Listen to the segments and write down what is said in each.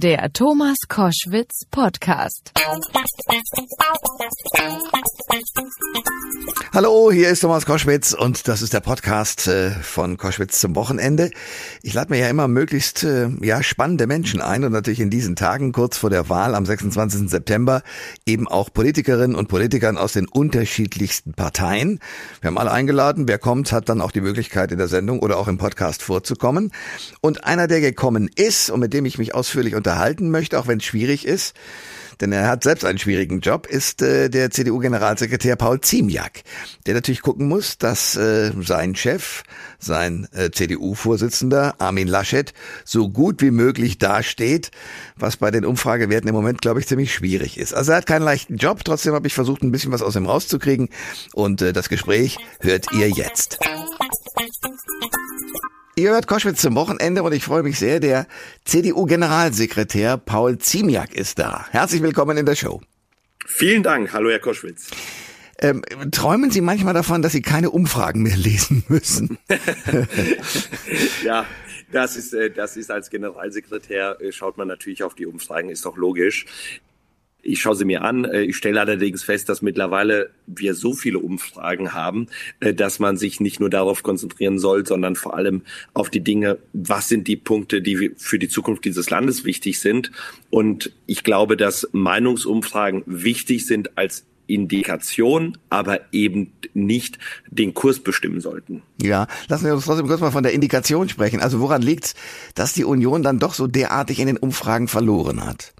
Der Thomas Koschwitz Podcast. Hallo, hier ist Thomas Koschwitz und das ist der Podcast äh, von Koschwitz zum Wochenende. Ich lade mir ja immer möglichst äh, ja spannende Menschen ein und natürlich in diesen Tagen kurz vor der Wahl am 26. September eben auch Politikerinnen und Politikern aus den unterschiedlichsten Parteien. Wir haben alle eingeladen. Wer kommt, hat dann auch die Möglichkeit in der Sendung oder auch im Podcast vorzukommen. Und einer, der gekommen ist und mit dem ich mich ausführlich unterhalten möchte, auch wenn es schwierig ist, denn er hat selbst einen schwierigen Job, ist äh, der CDU-Generalsekretär Paul Ziemiak, der natürlich gucken muss, dass äh, sein Chef, sein äh, CDU-Vorsitzender Armin Laschet so gut wie möglich dasteht, was bei den Umfragewerten im Moment, glaube ich, ziemlich schwierig ist. Also er hat keinen leichten Job, trotzdem habe ich versucht, ein bisschen was aus ihm rauszukriegen und äh, das Gespräch hört ihr jetzt. Ihr hört Koschwitz zum Wochenende und ich freue mich sehr, der CDU-Generalsekretär Paul Ziemiak ist da. Herzlich willkommen in der Show. Vielen Dank. Hallo, Herr Koschwitz. Ähm, träumen Sie manchmal davon, dass Sie keine Umfragen mehr lesen müssen? ja, das ist, äh, das ist als Generalsekretär, äh, schaut man natürlich auf die Umfragen, ist doch logisch. Ich schaue sie mir an. Äh, ich stelle allerdings fest, dass mittlerweile wir so viele Umfragen haben, äh, dass man sich nicht nur darauf konzentrieren soll, sondern vor allem auf die Dinge, was sind die Punkte, die für die Zukunft dieses Landes wichtig sind. Und ich glaube, dass Meinungsumfragen wichtig sind als Indikation, aber eben nicht den Kurs bestimmen sollten. Ja, lassen wir uns trotzdem kurz mal von der Indikation sprechen. Also woran liegt dass die Union dann doch so derartig in den Umfragen verloren hat?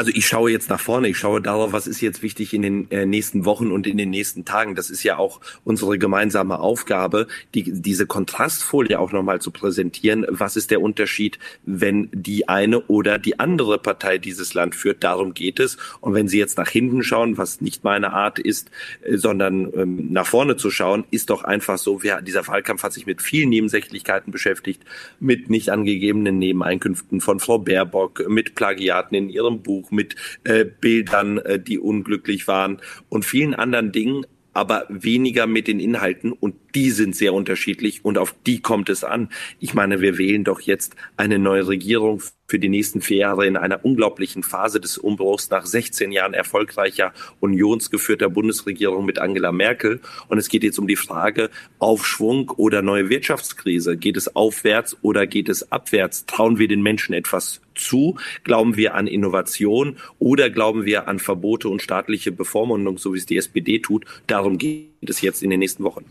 Also ich schaue jetzt nach vorne, ich schaue darauf, was ist jetzt wichtig in den äh, nächsten Wochen und in den nächsten Tagen. Das ist ja auch unsere gemeinsame Aufgabe, die, diese Kontrastfolie auch nochmal zu präsentieren. Was ist der Unterschied, wenn die eine oder die andere Partei dieses Land führt? Darum geht es. Und wenn Sie jetzt nach hinten schauen, was nicht meine Art ist, äh, sondern ähm, nach vorne zu schauen, ist doch einfach so, wir, dieser Wahlkampf hat sich mit vielen Nebensächlichkeiten beschäftigt, mit nicht angegebenen Nebeneinkünften von Frau Baerbock, mit Plagiaten in ihrem Buch mit äh, Bildern, äh, die unglücklich waren und vielen anderen Dingen, aber weniger mit den Inhalten und die sind sehr unterschiedlich und auf die kommt es an. Ich meine, wir wählen doch jetzt eine neue Regierung für die nächsten vier Jahre in einer unglaublichen Phase des Umbruchs nach 16 Jahren erfolgreicher unionsgeführter Bundesregierung mit Angela Merkel. Und es geht jetzt um die Frage, Aufschwung oder neue Wirtschaftskrise. Geht es aufwärts oder geht es abwärts? Trauen wir den Menschen etwas zu? Glauben wir an Innovation oder glauben wir an Verbote und staatliche Bevormundung, so wie es die SPD tut? Darum geht es jetzt in den nächsten Wochen.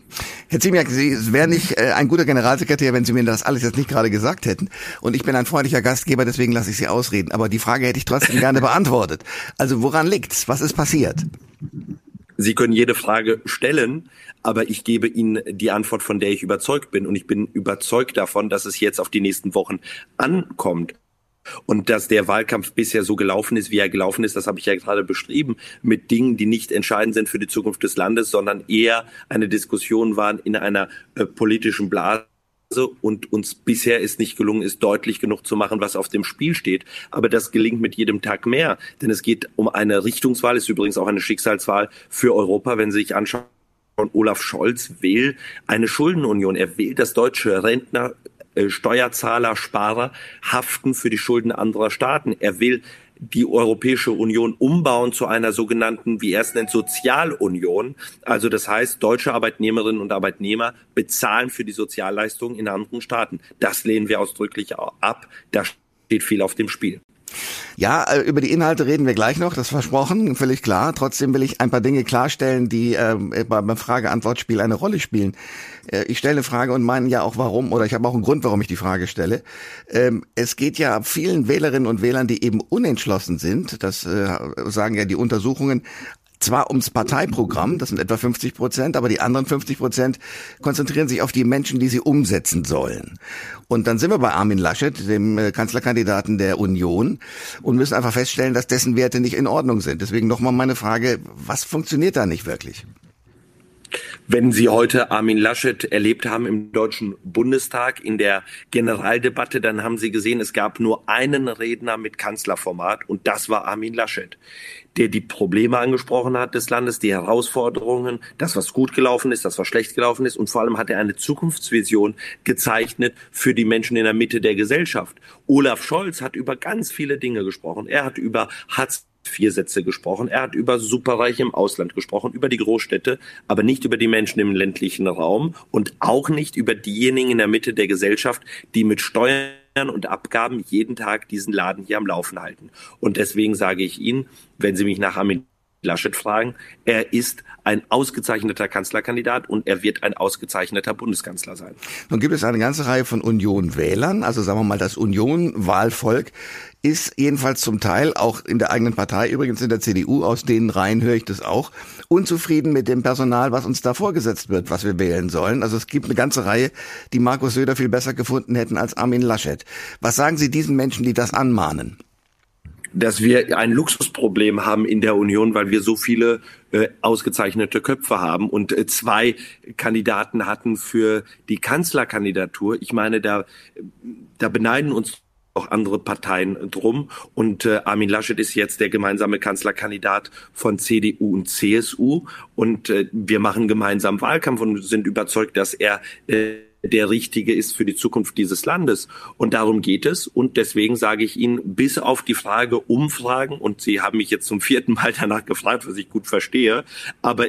Herr Ziemiak, Sie wären nicht äh, ein guter Generalsekretär, wenn Sie mir das alles jetzt nicht gerade gesagt hätten. Und ich bin ein freundlicher Gastgeber, deswegen lasse ich Sie ausreden. Aber die Frage hätte ich trotzdem gerne beantwortet. Also woran liegt's? Was ist passiert? Sie können jede Frage stellen, aber ich gebe Ihnen die Antwort, von der ich überzeugt bin. Und ich bin überzeugt davon, dass es jetzt auf die nächsten Wochen ankommt. Und dass der Wahlkampf bisher so gelaufen ist, wie er gelaufen ist, das habe ich ja gerade beschrieben, mit Dingen, die nicht entscheidend sind für die Zukunft des Landes, sondern eher eine Diskussion waren in einer äh, politischen Blase und uns bisher ist nicht gelungen ist, deutlich genug zu machen, was auf dem Spiel steht. Aber das gelingt mit jedem Tag mehr, denn es geht um eine Richtungswahl, ist übrigens auch eine Schicksalswahl für Europa, wenn Sie sich anschauen. Olaf Scholz will eine Schuldenunion. Er will, dass deutsche Rentner Steuerzahler, Sparer haften für die Schulden anderer Staaten. Er will die Europäische Union umbauen zu einer sogenannten, wie er es nennt, Sozialunion. Also das heißt, deutsche Arbeitnehmerinnen und Arbeitnehmer bezahlen für die Sozialleistungen in anderen Staaten. Das lehnen wir ausdrücklich ab. Da steht viel auf dem Spiel. Ja, äh, über die Inhalte reden wir gleich noch, das versprochen, völlig klar. Trotzdem will ich ein paar Dinge klarstellen, die äh, beim Frage-Antwort-Spiel eine Rolle spielen. Äh, ich stelle eine Frage und meine ja auch warum, oder ich habe auch einen Grund, warum ich die Frage stelle. Ähm, es geht ja vielen Wählerinnen und Wählern, die eben unentschlossen sind, das äh, sagen ja die Untersuchungen, zwar ums Parteiprogramm, das sind etwa 50 Prozent, aber die anderen 50 Prozent konzentrieren sich auf die Menschen, die sie umsetzen sollen. Und dann sind wir bei Armin Laschet, dem äh, Kanzlerkandidaten der Union, und müssen einfach feststellen, dass dessen Werte nicht in Ordnung sind. Deswegen nochmal meine Frage, was funktioniert da nicht wirklich? Wenn Sie heute Armin Laschet erlebt haben im Deutschen Bundestag in der Generaldebatte, dann haben Sie gesehen, es gab nur einen Redner mit Kanzlerformat und das war Armin Laschet, der die Probleme angesprochen hat des Landes, die Herausforderungen, das, was gut gelaufen ist, das, was schlecht gelaufen ist und vor allem hat er eine Zukunftsvision gezeichnet für die Menschen in der Mitte der Gesellschaft. Olaf Scholz hat über ganz viele Dinge gesprochen. Er hat über Hartz vier Sätze gesprochen. Er hat über Superreiche im Ausland gesprochen, über die Großstädte, aber nicht über die Menschen im ländlichen Raum und auch nicht über diejenigen in der Mitte der Gesellschaft, die mit Steuern und Abgaben jeden Tag diesen Laden hier am Laufen halten. Und deswegen sage ich Ihnen, wenn Sie mich nach Armin Laschet fragen, er ist ein ausgezeichneter Kanzlerkandidat und er wird ein ausgezeichneter Bundeskanzler sein. Nun gibt es eine ganze Reihe von Union-Wählern, also sagen wir mal das Union-Wahlvolk ist jedenfalls zum Teil auch in der eigenen Partei, übrigens in der CDU, aus denen Reihen höre ich das auch, unzufrieden mit dem Personal, was uns da vorgesetzt wird, was wir wählen sollen. Also es gibt eine ganze Reihe, die Markus Söder viel besser gefunden hätten als Armin Laschet. Was sagen Sie diesen Menschen, die das anmahnen? Dass wir ein Luxusproblem haben in der Union, weil wir so viele äh, ausgezeichnete Köpfe haben und äh, zwei Kandidaten hatten für die Kanzlerkandidatur. Ich meine, da, da beneiden uns auch andere Parteien drum. Und äh, Armin Laschet ist jetzt der gemeinsame Kanzlerkandidat von CDU und CSU. Und äh, wir machen gemeinsam Wahlkampf und sind überzeugt, dass er äh, der richtige ist für die Zukunft dieses Landes. Und darum geht es. Und deswegen sage ich Ihnen, bis auf die Frage Umfragen, und Sie haben mich jetzt zum vierten Mal danach gefragt, was ich gut verstehe, aber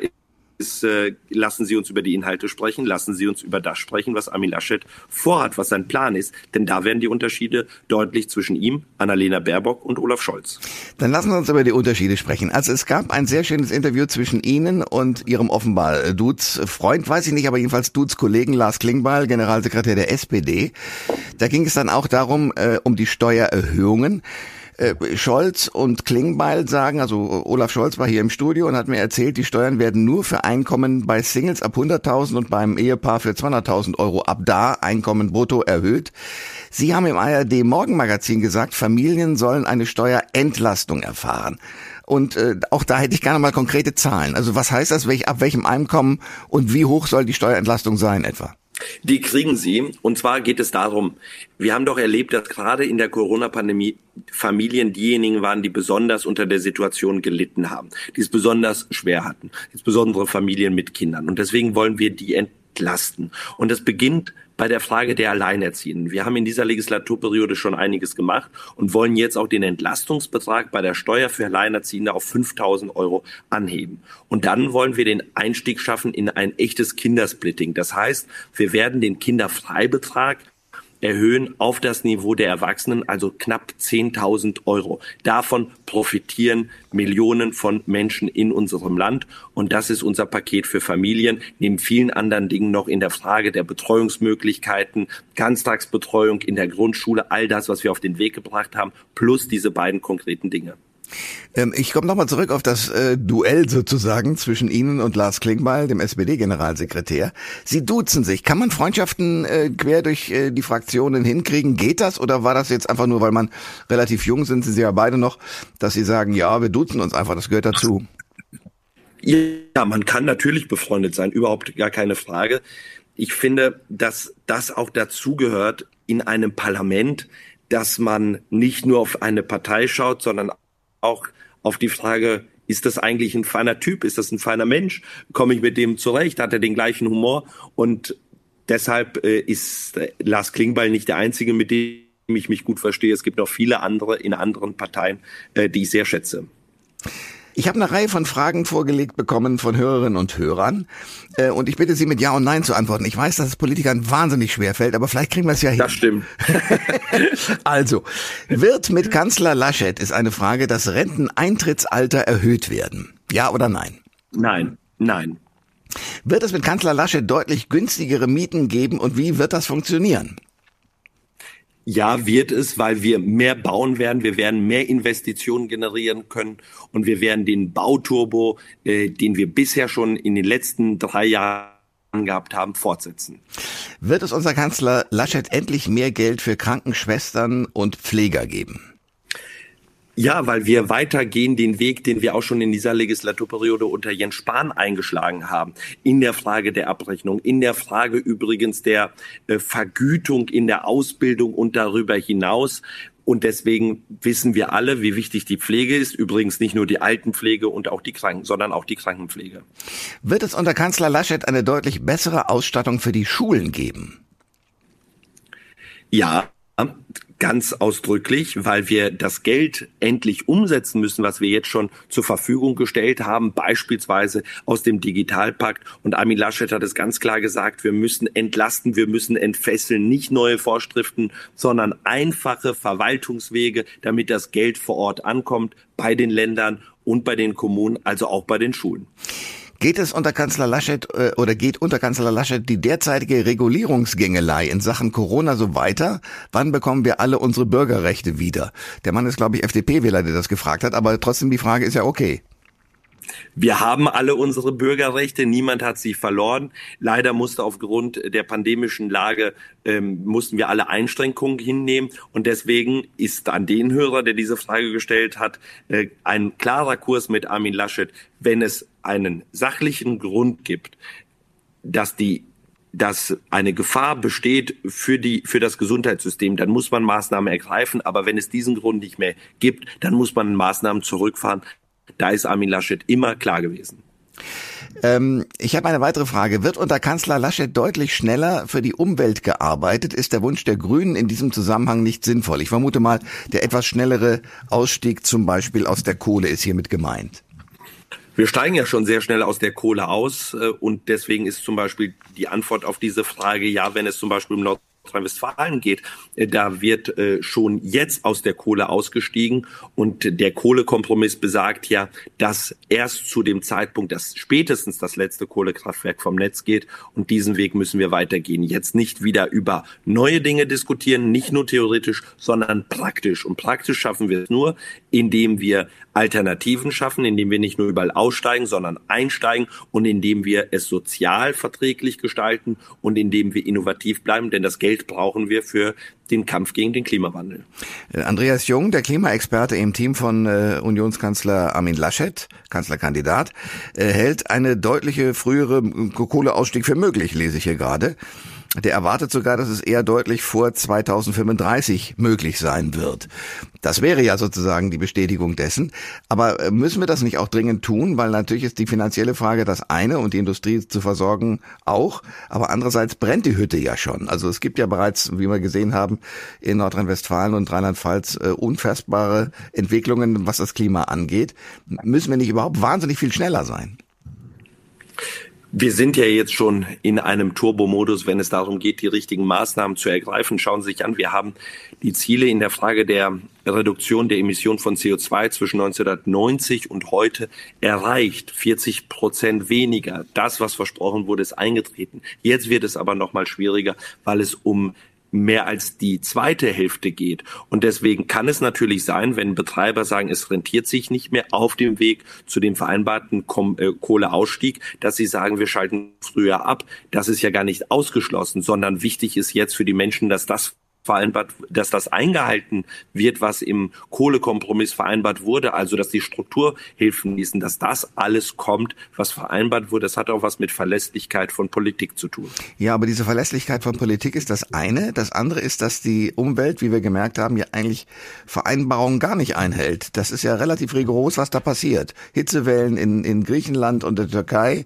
ist, äh, lassen Sie uns über die Inhalte sprechen, lassen Sie uns über das sprechen, was Armin Laschet vorhat, was sein Plan ist. Denn da werden die Unterschiede deutlich zwischen ihm, Annalena Baerbock und Olaf Scholz. Dann lassen Sie uns über die Unterschiede sprechen. Also es gab ein sehr schönes Interview zwischen Ihnen und Ihrem offenbar äh, Dudes Freund, weiß ich nicht, aber jedenfalls Dudes Kollegen Lars Klingbeil, Generalsekretär der SPD. Da ging es dann auch darum, äh, um die Steuererhöhungen. Äh, Scholz und Klingbeil sagen, also Olaf Scholz war hier im Studio und hat mir erzählt, die Steuern werden nur für Einkommen bei Singles ab 100.000 und beim Ehepaar für 200.000 Euro ab da Einkommen brutto erhöht. Sie haben im ARD Morgenmagazin gesagt, Familien sollen eine Steuerentlastung erfahren. Und äh, auch da hätte ich gerne mal konkrete Zahlen. Also was heißt das, welch, ab welchem Einkommen und wie hoch soll die Steuerentlastung sein etwa? Die kriegen sie. Und zwar geht es darum, wir haben doch erlebt, dass gerade in der Corona-Pandemie Familien diejenigen waren, die besonders unter der Situation gelitten haben, die es besonders schwer hatten, insbesondere Familien mit Kindern. Und deswegen wollen wir die entlasten. Und das beginnt bei der Frage der Alleinerziehenden. Wir haben in dieser Legislaturperiode schon einiges gemacht und wollen jetzt auch den Entlastungsbetrag bei der Steuer für Alleinerziehende auf 5000 Euro anheben. Und dann wollen wir den Einstieg schaffen in ein echtes Kindersplitting. Das heißt, wir werden den Kinderfreibetrag erhöhen auf das Niveau der Erwachsenen, also knapp 10.000 Euro. Davon profitieren Millionen von Menschen in unserem Land. Und das ist unser Paket für Familien, neben vielen anderen Dingen noch in der Frage der Betreuungsmöglichkeiten, Ganztagsbetreuung in der Grundschule, all das, was wir auf den Weg gebracht haben, plus diese beiden konkreten Dinge. Ähm, ich komme nochmal zurück auf das äh, Duell sozusagen zwischen Ihnen und Lars Klingbeil, dem SPD-Generalsekretär. Sie duzen sich. Kann man Freundschaften äh, quer durch äh, die Fraktionen hinkriegen? Geht das? Oder war das jetzt einfach nur, weil man relativ jung sind, sind Sie ja beide noch, dass Sie sagen, ja, wir duzen uns einfach, das gehört dazu? Ja, man kann natürlich befreundet sein, überhaupt gar keine Frage. Ich finde, dass das auch dazugehört in einem Parlament, dass man nicht nur auf eine Partei schaut, sondern auch auf die Frage, ist das eigentlich ein feiner Typ? Ist das ein feiner Mensch? Komme ich mit dem zurecht? Hat er den gleichen Humor? Und deshalb äh, ist äh, Lars Klingbeil nicht der Einzige, mit dem ich mich gut verstehe. Es gibt noch viele andere in anderen Parteien, äh, die ich sehr schätze. Ich habe eine Reihe von Fragen vorgelegt bekommen von Hörerinnen und Hörern äh, und ich bitte Sie mit Ja und Nein zu antworten. Ich weiß, dass es Politikern wahnsinnig schwer fällt, aber vielleicht kriegen wir es ja hin. Das stimmt. also, wird mit Kanzler Laschet ist eine Frage, das Renteneintrittsalter erhöht werden? Ja oder nein? Nein, nein. Wird es mit Kanzler Laschet deutlich günstigere Mieten geben und wie wird das funktionieren? Ja, wird es, weil wir mehr bauen werden, wir werden mehr Investitionen generieren können und wir werden den Bauturbo, äh, den wir bisher schon in den letzten drei Jahren gehabt haben, fortsetzen. Wird es unser Kanzler Laschet endlich mehr Geld für Krankenschwestern und Pfleger geben? Ja, weil wir weitergehen den Weg, den wir auch schon in dieser Legislaturperiode unter Jens Spahn eingeschlagen haben. In der Frage der Abrechnung, in der Frage übrigens der äh, Vergütung in der Ausbildung und darüber hinaus. Und deswegen wissen wir alle, wie wichtig die Pflege ist. Übrigens nicht nur die Altenpflege und auch die Kranken, sondern auch die Krankenpflege. Wird es unter Kanzler Laschet eine deutlich bessere Ausstattung für die Schulen geben? Ja, ganz ausdrücklich, weil wir das Geld endlich umsetzen müssen, was wir jetzt schon zur Verfügung gestellt haben, beispielsweise aus dem Digitalpakt. Und Armin Laschet hat es ganz klar gesagt, wir müssen entlasten, wir müssen entfesseln, nicht neue Vorschriften, sondern einfache Verwaltungswege, damit das Geld vor Ort ankommt bei den Ländern und bei den Kommunen, also auch bei den Schulen. Geht es unter Kanzler Laschet äh, oder geht unter Kanzler Laschet die derzeitige Regulierungsgängelei in Sachen Corona so weiter? Wann bekommen wir alle unsere Bürgerrechte wieder? Der Mann ist, glaube ich, FDP-Wähler, der das gefragt hat, aber trotzdem die Frage ist ja okay. Wir haben alle unsere Bürgerrechte, niemand hat sie verloren. Leider musste aufgrund der pandemischen Lage ähm, mussten wir alle Einschränkungen hinnehmen und deswegen ist an den Hörer, der diese Frage gestellt hat, äh, ein klarer Kurs mit Armin Laschet, wenn es einen sachlichen Grund gibt, dass die dass eine Gefahr besteht für die für das Gesundheitssystem, dann muss man Maßnahmen ergreifen. Aber wenn es diesen Grund nicht mehr gibt, dann muss man Maßnahmen zurückfahren. Da ist Armin Laschet immer klar gewesen. Ähm, ich habe eine weitere Frage. Wird unter Kanzler Laschet deutlich schneller für die Umwelt gearbeitet? Ist der Wunsch der Grünen in diesem Zusammenhang nicht sinnvoll? Ich vermute mal, der etwas schnellere Ausstieg zum Beispiel aus der Kohle ist hiermit gemeint. Wir steigen ja schon sehr schnell aus der Kohle aus äh, und deswegen ist zum Beispiel die Antwort auf diese Frage, ja, wenn es zum Beispiel um Nord Nordrhein-Westfalen geht, äh, da wird äh, schon jetzt aus der Kohle ausgestiegen und der Kohlekompromiss besagt ja, dass erst zu dem Zeitpunkt, dass spätestens das letzte Kohlekraftwerk vom Netz geht und diesen Weg müssen wir weitergehen. Jetzt nicht wieder über neue Dinge diskutieren, nicht nur theoretisch, sondern praktisch. Und praktisch schaffen wir es nur, indem wir Alternativen schaffen, indem wir nicht nur überall aussteigen, sondern einsteigen und indem wir es sozial verträglich gestalten und indem wir innovativ bleiben, denn das Geld brauchen wir für den Kampf gegen den Klimawandel. Äh, Andreas Jung, der Klimaexperte im Team von äh, Unionskanzler Armin Laschet, Kanzlerkandidat, äh, hält eine deutliche frühere Kohleausstieg für möglich, lese ich hier gerade. Der erwartet sogar, dass es eher deutlich vor 2035 möglich sein wird. Das wäre ja sozusagen die Bestätigung dessen. Aber äh, müssen wir das nicht auch dringend tun? Weil natürlich ist die finanzielle Frage das eine und die Industrie zu versorgen auch. Aber andererseits brennt die Hütte ja schon. Also es gibt ja bereits, wie wir gesehen haben, in Nordrhein-Westfalen und Rheinland-Pfalz äh, unfassbare Entwicklungen, was das Klima angeht. Müssen wir nicht überhaupt wahnsinnig viel schneller sein? Wir sind ja jetzt schon in einem Turbomodus, wenn es darum geht, die richtigen Maßnahmen zu ergreifen. Schauen Sie sich an, wir haben die Ziele in der Frage der Reduktion der Emission von CO2 zwischen 1990 und heute erreicht. 40 Prozent weniger. Das, was versprochen wurde, ist eingetreten. Jetzt wird es aber noch mal schwieriger, weil es um mehr als die zweite Hälfte geht. Und deswegen kann es natürlich sein, wenn Betreiber sagen, es rentiert sich nicht mehr auf dem Weg zu dem vereinbarten äh, Kohleausstieg, dass sie sagen, wir schalten früher ab. Das ist ja gar nicht ausgeschlossen, sondern wichtig ist jetzt für die Menschen, dass das vereinbart, dass das eingehalten wird, was im Kohlekompromiss vereinbart wurde, also dass die Strukturhilfen ließen, dass das alles kommt, was vereinbart wurde. Das hat auch was mit Verlässlichkeit von Politik zu tun. Ja, aber diese Verlässlichkeit von Politik ist das eine. Das andere ist, dass die Umwelt, wie wir gemerkt haben, ja eigentlich Vereinbarungen gar nicht einhält. Das ist ja relativ rigoros, was da passiert. Hitzewellen in, in Griechenland und der Türkei.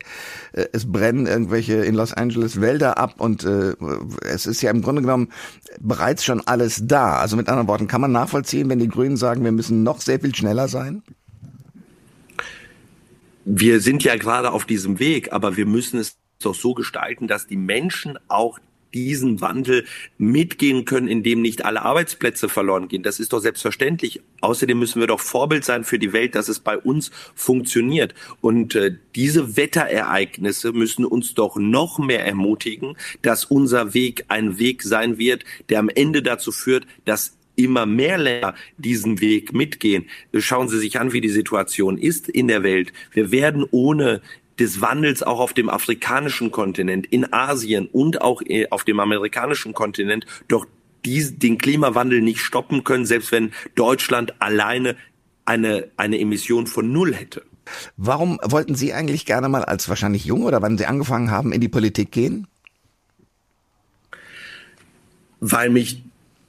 Äh, es brennen irgendwelche in Los Angeles Wälder ab und äh, es ist ja im Grunde genommen bereits bereits schon alles da. Also mit anderen Worten, kann man nachvollziehen, wenn die Grünen sagen, wir müssen noch sehr viel schneller sein? Wir sind ja gerade auf diesem Weg, aber wir müssen es doch so gestalten, dass die Menschen auch diesen Wandel mitgehen können, in dem nicht alle Arbeitsplätze verloren gehen. Das ist doch selbstverständlich. Außerdem müssen wir doch Vorbild sein für die Welt, dass es bei uns funktioniert. Und äh, diese Wetterereignisse müssen uns doch noch mehr ermutigen, dass unser Weg ein Weg sein wird, der am Ende dazu führt, dass immer mehr Länder diesen Weg mitgehen. Schauen Sie sich an, wie die Situation ist in der Welt. Wir werden ohne des Wandels auch auf dem afrikanischen Kontinent, in Asien und auch äh, auf dem amerikanischen Kontinent doch dies, den Klimawandel nicht stoppen können, selbst wenn Deutschland alleine eine, eine Emission von null hätte. Warum wollten Sie eigentlich gerne mal als wahrscheinlich jung oder wann Sie angefangen haben, in die Politik gehen? Weil mich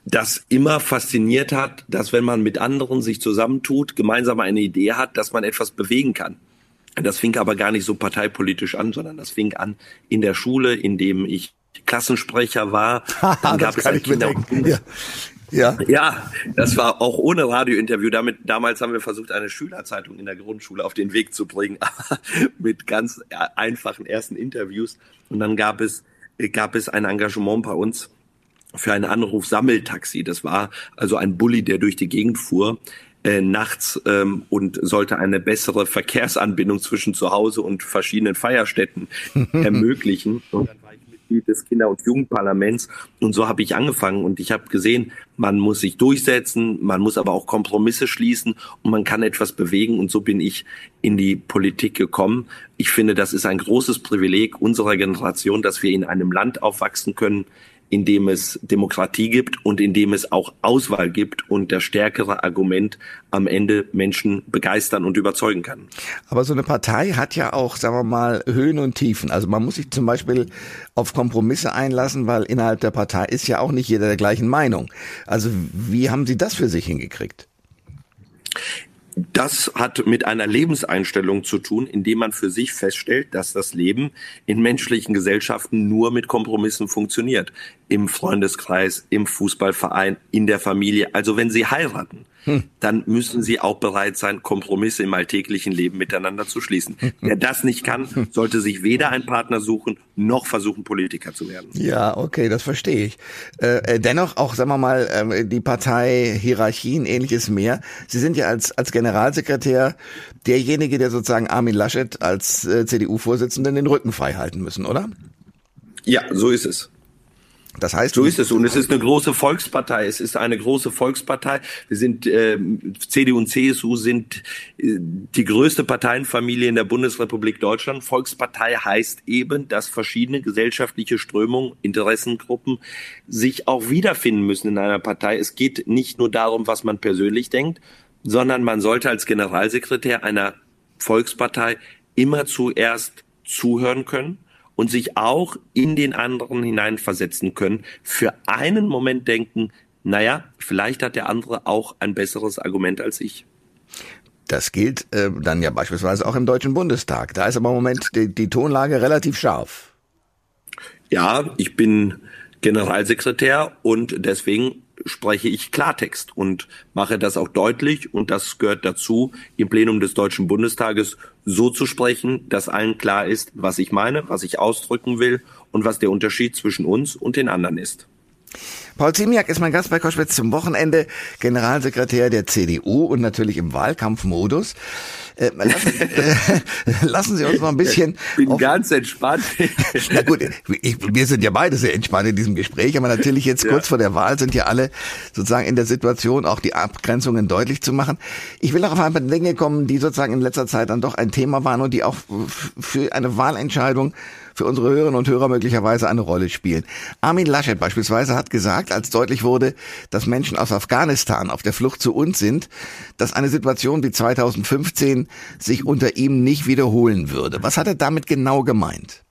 das immer fasziniert hat, dass wenn man mit anderen sich zusammentut, gemeinsam eine Idee hat, dass man etwas bewegen kann. Das fing aber gar nicht so parteipolitisch an, sondern das fing an in der Schule, in dem ich Klassensprecher war. Dann gab es ein Kinder- ja. Ja. ja, das war auch ohne Radiointerview. Damit, damals haben wir versucht, eine Schülerzeitung in der Grundschule auf den Weg zu bringen, mit ganz einfachen ersten Interviews. Und dann gab es, gab es ein Engagement bei uns für ein Anruf-Sammeltaxi. Das war also ein Bulli, der durch die Gegend fuhr äh, nachts ähm, und sollte eine bessere Verkehrsanbindung zwischen zu Hause und verschiedenen Feierstätten ermöglichen. Und dann war ich Mitglied des Kinder- und Jugendparlaments und so habe ich angefangen und ich habe gesehen, man muss sich durchsetzen, man muss aber auch Kompromisse schließen und man kann etwas bewegen und so bin ich in die Politik gekommen. Ich finde, das ist ein großes Privileg unserer Generation, dass wir in einem Land aufwachsen können, in dem es Demokratie gibt und in dem es auch Auswahl gibt und das stärkere Argument am Ende Menschen begeistern und überzeugen kann. Aber so eine Partei hat ja auch, sagen wir mal, Höhen und Tiefen. Also man muss sich zum Beispiel auf Kompromisse einlassen, weil innerhalb der Partei ist ja auch nicht jeder der gleichen Meinung. Also wie haben Sie das für sich hingekriegt? Das hat mit einer Lebenseinstellung zu tun, indem man für sich feststellt, dass das Leben in menschlichen Gesellschaften nur mit Kompromissen funktioniert. Im Freundeskreis, im Fußballverein, in der Familie. Also wenn Sie heiraten, hm. dann müssen Sie auch bereit sein, Kompromisse im alltäglichen Leben miteinander zu schließen. Wer das nicht kann, sollte sich weder einen Partner suchen, noch versuchen, Politiker zu werden. Ja, okay, das verstehe ich. Äh, äh dennoch auch, sagen wir mal, äh, die Partei, Hierarchien, ähnliches mehr. Sie sind ja als, als Generalsekretär derjenige, der sozusagen Armin Laschet als äh, CDU-Vorsitzenden den Rücken frei halten müssen, oder? Ja, so ist es. Das heißt, so ist es und es ist eine große Volkspartei. Es ist eine große Volkspartei. Wir sind äh, CDU und CSU sind äh, die größte Parteienfamilie in der Bundesrepublik Deutschland. Volkspartei heißt eben, dass verschiedene gesellschaftliche Strömungen, Interessengruppen sich auch wiederfinden müssen in einer Partei. Es geht nicht nur darum, was man persönlich denkt, sondern man sollte als Generalsekretär einer Volkspartei immer zuerst zuhören können und sich auch in den anderen hineinversetzen können, für einen Moment denken, naja, vielleicht hat der andere auch ein besseres Argument als ich. Das gilt äh, dann ja beispielsweise auch im Deutschen Bundestag. Da ist aber im Moment die, die Tonlage relativ scharf. Ja, ich bin Generalsekretär und deswegen spreche ich Klartext und mache das auch deutlich und das gehört dazu, im Plenum des Deutschen Bundestages so zu sprechen, dass allen klar ist, was ich meine, was ich ausdrücken will und was der Unterschied zwischen uns und den anderen ist. Paul Ziemiak ist mein Gast bei Koschwitz zum Wochenende, Generalsekretär der CDU und natürlich im Wahlkampfmodus. Äh, lassen, äh, lassen, Sie uns mal ein bisschen. Ich bin ganz entspannt. Na gut, ich, wir sind ja beide sehr entspannt in diesem Gespräch, aber natürlich jetzt ja. kurz vor der Wahl sind ja alle sozusagen in der Situation, auch die Abgrenzungen deutlich zu machen. Ich will auch auf ein paar Dinge kommen, die sozusagen in letzter Zeit dann doch ein Thema waren und die auch für eine Wahlentscheidung für unsere Hörerinnen und Hörer möglicherweise eine Rolle spielen. Armin Laschet beispielsweise hat gesagt, als deutlich wurde, dass Menschen aus Afghanistan auf der Flucht zu uns sind, dass eine Situation wie 2015 sich unter ihm nicht wiederholen würde. Was hat er damit genau gemeint?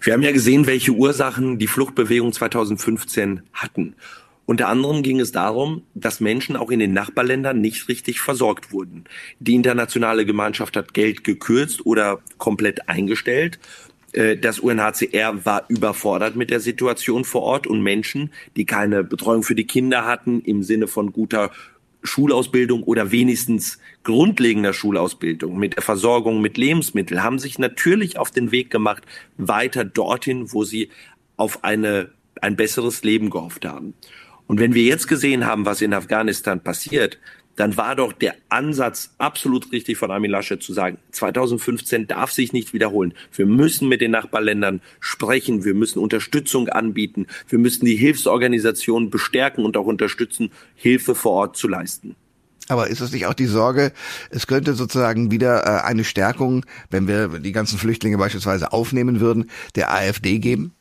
Wir haben ja gesehen, welche Ursachen die Fluchtbewegung 2015 hatten. Unter anderem ging es darum, dass Menschen auch in den Nachbarländern nicht richtig versorgt wurden. Die internationale Gemeinschaft hat Geld gekürzt oder komplett eingestellt. Äh, das UNHCR war überfordert mit der Situation vor Ort und Menschen, die keine Betreuung für die Kinder hatten im Sinne von guter Schulausbildung oder wenigstens grundlegender Schulausbildung mit der Versorgung mit Lebensmitteln haben sich natürlich auf den Weg gemacht weiter dorthin, wo sie auf eine ein besseres Leben gehofft haben. Und wenn wir jetzt gesehen haben, was in Afghanistan passiert, dann war doch der Ansatz absolut richtig von Armin Laschet zu sagen, 2015 darf sich nicht wiederholen. Wir müssen mit den Nachbarländern sprechen, wir müssen Unterstützung anbieten, wir müssen die Hilfsorganisationen bestärken und auch unterstützen, Hilfe vor Ort zu leisten. Aber ist es nicht auch die Sorge, es könnte sozusagen wieder äh, eine Stärkung, wenn wir die ganzen Flüchtlinge beispielsweise aufnehmen würden, der AfD geben?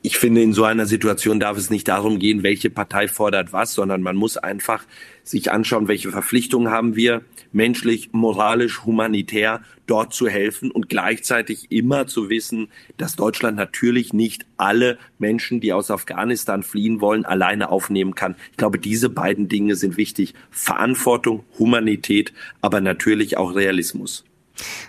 Ich finde, in so einer Situation darf es nicht darum gehen, welche Partei fordert was, sondern man muss einfach sich anschauen, welche Verpflichtungen haben wir, menschlich, moralisch, humanitär, dort zu helfen und gleichzeitig immer zu wissen, dass Deutschland natürlich nicht alle Menschen, die aus Afghanistan fliehen wollen, alleine aufnehmen kann. Ich glaube, diese beiden Dinge sind wichtig. Verantwortung, Humanität, aber natürlich auch Realismus.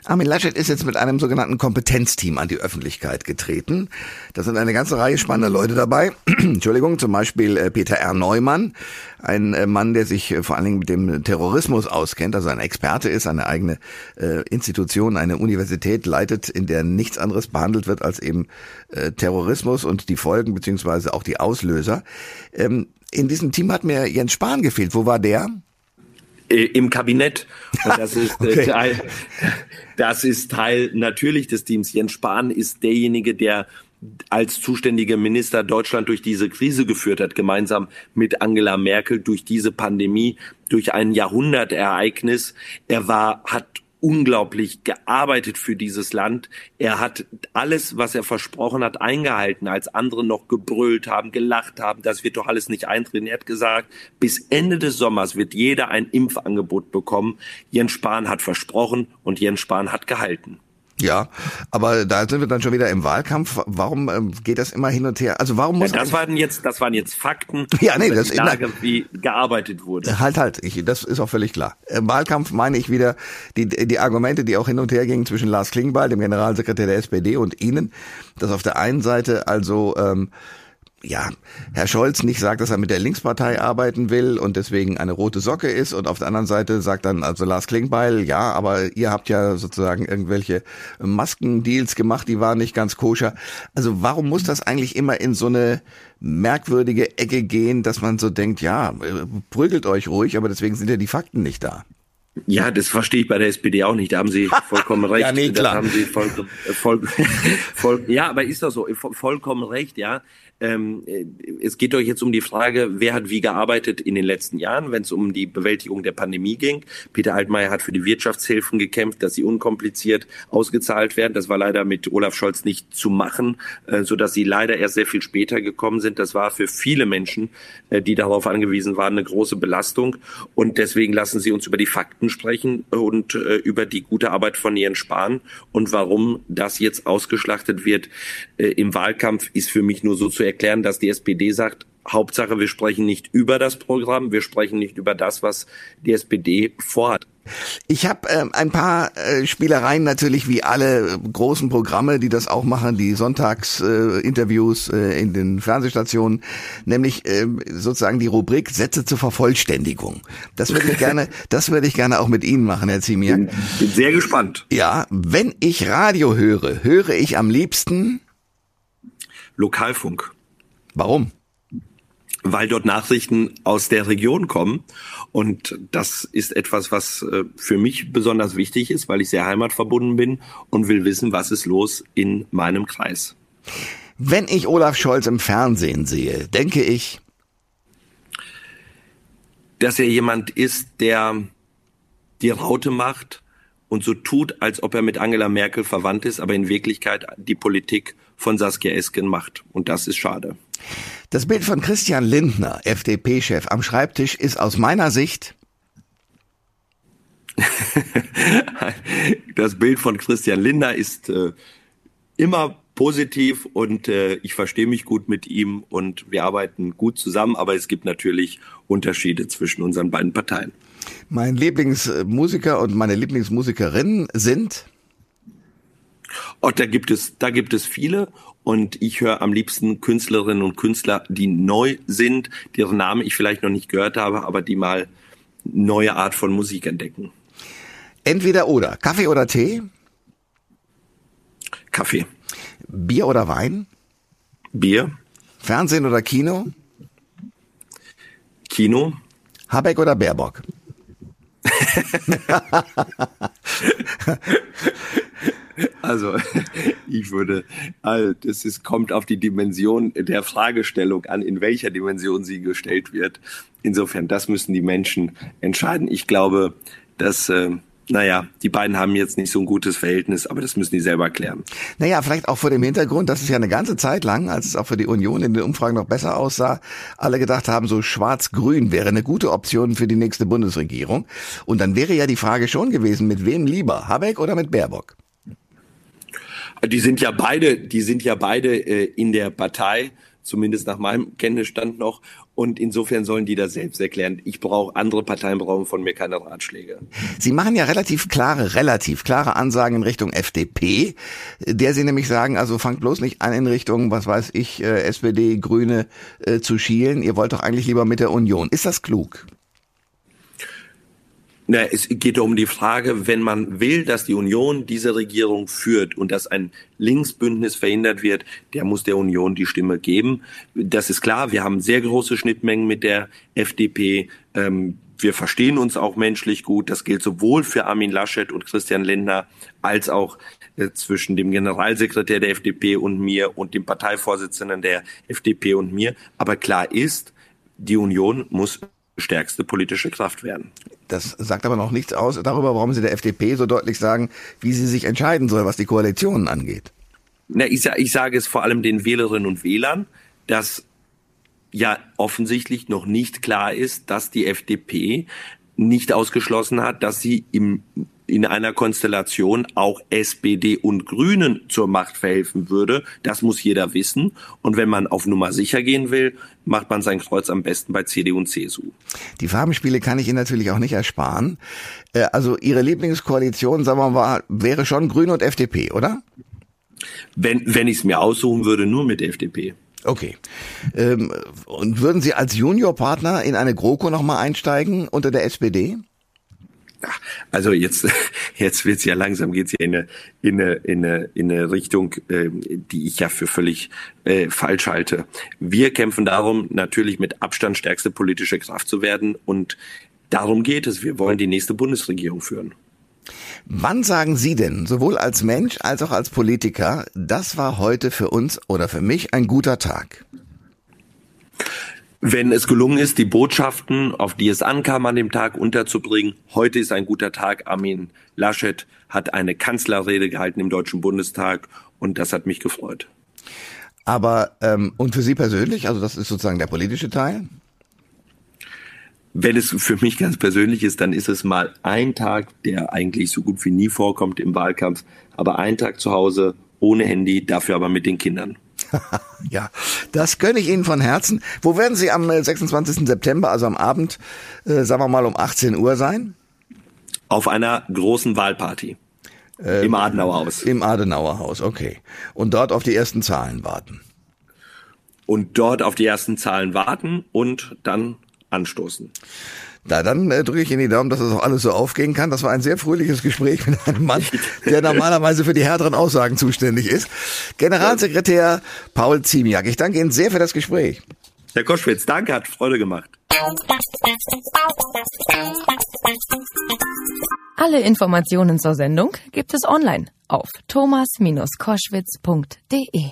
Armin Laschet ist jetzt mit einem sogenannten Kompetenzteam an die Öffentlichkeit getreten. Da sind eine ganze Reihe spannender Leute dabei. Entschuldigung, zum Beispiel äh, Peter R. Neumann, ein äh, Mann, der sich äh, vor allen Dingen mit dem Terrorismus auskennt, also ein Experte ist, eine eigene Institution, eine Universität leitet, in der nichts anderes behandelt wird als eben Terrorismus und die Folgen beziehungsweise auch die Auslöser. Ähm, in diesem Team hat mir Jens Spahn gefehlt. Wo war der? Äh, im Kabinett. Und das ist, äh, okay. Teil, das ist Teil natürlich des Teams. Jens Spahn ist derjenige, der als zuständiger Minister Deutschland durch diese Krise geführt hat, gemeinsam mit Angela Merkel durch diese Pandemie, durch ein Jahrhundertereignis. Er war, hat unglaublich gearbeitet für dieses Land. Er hat alles, was er versprochen hat, eingehalten, als andere noch gebrüllt haben, gelacht haben. Das wird doch alles nicht eintreten. Er hat gesagt, bis Ende des Sommers wird jeder ein Impfangebot bekommen. Jens Spahn hat versprochen und Jens Spahn hat gehalten. Ja, aber da sind wir dann schon wieder im Wahlkampf. Warum ähm, geht das immer hin und her? Also warum muss ja, das waren jetzt das waren jetzt Fakten, ja, nee, das die Lage, wie gearbeitet wurde. Halt halt, ich, das ist auch völlig klar. Im Wahlkampf meine ich wieder die die Argumente, die auch hin und her gingen zwischen Lars Klingbeil, dem Generalsekretär der SPD und Ihnen, dass auf der einen Seite also ähm, ja, Herr Scholz nicht sagt, dass er mit der Linkspartei arbeiten will und deswegen eine rote Socke ist und auf der anderen Seite sagt dann also Lars Klingbeil, ja, aber ihr habt ja sozusagen irgendwelche Maskendeals gemacht, die waren nicht ganz koscher. Also warum muss das eigentlich immer in so eine merkwürdige Ecke gehen, dass man so denkt, ja, prügelt euch ruhig, aber deswegen sind ja die Fakten nicht da. Ja, das verstehe ich bei der SPD auch nicht. Da haben Sie vollkommen recht. ja, nee, klar. Da haben Sie voll, voll, voll, ja, aber ist doch so, vollkommen recht, ja. Ähm, äh, es geht euch jetzt um die Frage, wer hat wie gearbeitet in den letzten Jahren, wenn es um die Bewältigung der Pandemie ging. Peter Altmaier hat für die Wirtschaftshilfen gekämpft, dass sie unkompliziert ausgezahlt werden. Das war leider mit Olaf Scholz nicht zu machen, äh, so dass sie leider erst sehr viel später gekommen sind. Das war für viele Menschen, äh, die darauf angewiesen waren, eine große Belastung. Und deswegen lassen Sie uns über die Fakten sprechen und äh, über die gute Arbeit von Jens Spahn und warum das jetzt ausgeschlachtet wird äh, im Wahlkampf, ist für mich nur so zu erklären, dass die SPD sagt, Hauptsache, wir sprechen nicht über das Programm, wir sprechen nicht über das, was die SPD vorhat. Ich habe äh, ein paar äh, Spielereien natürlich wie alle großen Programme, die das auch machen, die Sonntagsinterviews äh, äh, in den Fernsehstationen, nämlich äh, sozusagen die Rubrik Sätze zur Vervollständigung. Das würde ich gerne, das würde ich gerne auch mit Ihnen machen, Herr Ziemiak. Bin, bin sehr gespannt. Ja, wenn ich Radio höre, höre ich am liebsten Lokalfunk. Warum? Weil dort Nachrichten aus der Region kommen. Und das ist etwas, was äh, für mich besonders wichtig ist, weil ich sehr heimatverbunden bin und will wissen, was ist los in meinem Kreis. Wenn ich Olaf Scholz im Fernsehen sehe, denke ich, dass er jemand ist, der die Raute macht und so tut, als ob er mit Angela Merkel verwandt ist, aber in Wirklichkeit die Politik von Saskia Esken macht. Und das ist schade. Das Bild von Christian Lindner, FDP-Chef, am Schreibtisch ist aus meiner Sicht das Bild von Christian Lindner ist äh, immer positiv und äh, ich verstehe mich gut mit ihm und wir arbeiten gut zusammen, aber es gibt natürlich Unterschiede zwischen unseren beiden Parteien. Mein Lieblingsmusiker und meine Lieblingsmusikerin sind Oh, da gibt es, da gibt es viele und ich höre am liebsten Künstlerinnen und Künstler, die neu sind, deren Namen ich vielleicht noch nicht gehört habe, aber die mal neue Art von Musik entdecken. Entweder oder. Kaffee oder Tee? Kaffee. Bier oder Wein? Bier. Fernsehen oder Kino? Kino. Habeck oder Baerbock? Also ich würde, also das ist, kommt auf die Dimension der Fragestellung an, in welcher Dimension sie gestellt wird. Insofern, das müssen die Menschen entscheiden. Ich glaube, dass äh, naja, die beiden haben jetzt nicht so ein gutes Verhältnis, aber das müssen die selber klären. Naja, vielleicht auch vor dem Hintergrund, dass es ja eine ganze Zeit lang, als es auch für die Union in den Umfragen noch besser aussah, alle gedacht haben, so schwarz-grün wäre eine gute Option für die nächste Bundesregierung. Und dann wäre ja die Frage schon gewesen, mit wem lieber, Habeck oder mit Baerbock? Die sind ja beide, die sind ja beide äh, in der Partei zumindest nach meinem Kenntnisstand noch. Und insofern sollen die das selbst erklären. Ich brauche, andere Parteien brauchen von mir keine Ratschläge. Sie machen ja relativ klare, relativ klare Ansagen in Richtung FDP, der Sie nämlich sagen, also fangt bloß nicht an in Richtung, was weiß ich, äh, SPD, Grüne äh, zu schielen. Ihr wollt doch eigentlich lieber mit der Union. Ist das klug? Na, es geht um die Frage, wenn man will, dass die Union diese Regierung führt und dass ein Linksbündnis verhindert wird, der muss der Union die Stimme geben. Das ist klar. Wir haben sehr große Schnittmengen mit der FDP. Ähm, wir verstehen uns auch menschlich gut. Das gilt sowohl für Armin Laschet und Christian Lindner als auch äh, zwischen dem Generalsekretär der FDP und mir und dem Parteivorsitzenden der FDP und mir. Aber klar ist, die Union muss stärkste politische Kraft werden. Das sagt aber noch nichts aus darüber, warum Sie der FDP so deutlich sagen, wie sie sich entscheiden soll, was die Koalitionen angeht. Na, ich, ich sage es vor allem den Wählerinnen und Wählern, dass ja offensichtlich noch nicht klar ist, dass die FDP nicht ausgeschlossen hat, dass sie im in einer Konstellation auch SPD und Grünen zur Macht verhelfen würde. Das muss jeder wissen. Und wenn man auf Nummer sicher gehen will, macht man sein Kreuz am besten bei CDU und CSU. Die Farbenspiele kann ich Ihnen natürlich auch nicht ersparen. Äh, also Ihre Lieblingskoalition, sagen wir mal, wäre schon Grüne und FDP, oder? Wenn, wenn ich es mir aussuchen würde, nur mit FDP. Okay. Ähm, und würden Sie als Juniorpartner in eine GroKo nochmal einsteigen unter der SPD? Also jetzt, jetzt wird's ja langsam geht's ja in eine, in eine, in eine, in eine Richtung, äh, die ich ja für völlig äh, falsch halte. Wir kämpfen darum, natürlich mit Abstand stärkste politische Kraft zu werden und darum geht es. Wir wollen die nächste Bundesregierung führen. Wann sagen Sie denn, sowohl als Mensch als auch als Politiker, das war heute für uns oder für mich ein guter Tag? Wenn es gelungen ist, die Botschaften, auf die es ankam an dem Tag unterzubringen. Heute ist ein guter Tag. Armin Laschet hat eine Kanzlerrede gehalten im Deutschen Bundestag und das hat mich gefreut. Aber ähm, und für Sie persönlich, also das ist sozusagen der politische Teil? Wenn es für mich ganz persönlich ist, dann ist es mal ein Tag, der eigentlich so gut wie nie vorkommt im Wahlkampf, aber ein Tag zu Hause ohne Handy, dafür aber mit den Kindern. ja, das gönne ich Ihnen von Herzen. Wo werden Sie am 26. Äh, September, also am Abend, äh, sagen wir mal um 18 Uhr sein? Auf einer großen Wahlparty. Äh, Im Adenauer Haus. Im Adenauer Haus, okay. Und dort auf die ersten Zahlen warten. Und dort auf die ersten Zahlen warten und dann anstoßen. Na, dann äh, drücke ich Ihnen die Daumen, dass das auch alles so aufgehen kann. Das war ein sehr fröhliches Gespräch mit einem Mann, der normalerweise für die härteren Aussagen zuständig ist. Generalsekretär Paul Ziemiak. Ich danke Ihnen sehr für das Gespräch. Herr Koschwitz, danke, hat Freude gemacht. Alle Informationen zur Sendung gibt es online auf thomas-koschwitz.de.